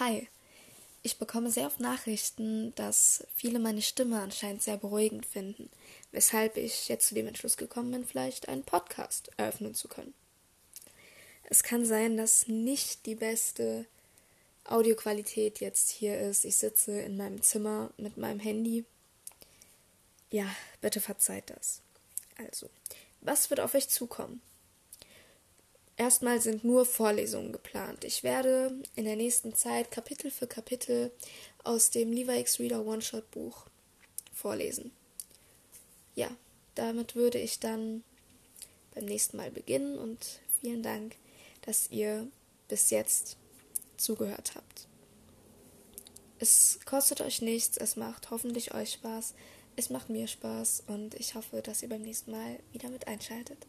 Hi. Ich bekomme sehr oft Nachrichten, dass viele meine Stimme anscheinend sehr beruhigend finden, weshalb ich jetzt zu dem Entschluss gekommen bin, vielleicht einen Podcast eröffnen zu können. Es kann sein, dass nicht die beste Audioqualität jetzt hier ist. Ich sitze in meinem Zimmer mit meinem Handy. Ja, bitte verzeiht das. Also, was wird auf euch zukommen? Erstmal sind nur Vorlesungen geplant. Ich werde in der nächsten Zeit Kapitel für Kapitel aus dem Levi X Reader One-Shot Buch vorlesen. Ja, damit würde ich dann beim nächsten Mal beginnen und vielen Dank, dass ihr bis jetzt zugehört habt. Es kostet euch nichts, es macht hoffentlich euch Spaß, es macht mir Spaß und ich hoffe, dass ihr beim nächsten Mal wieder mit einschaltet.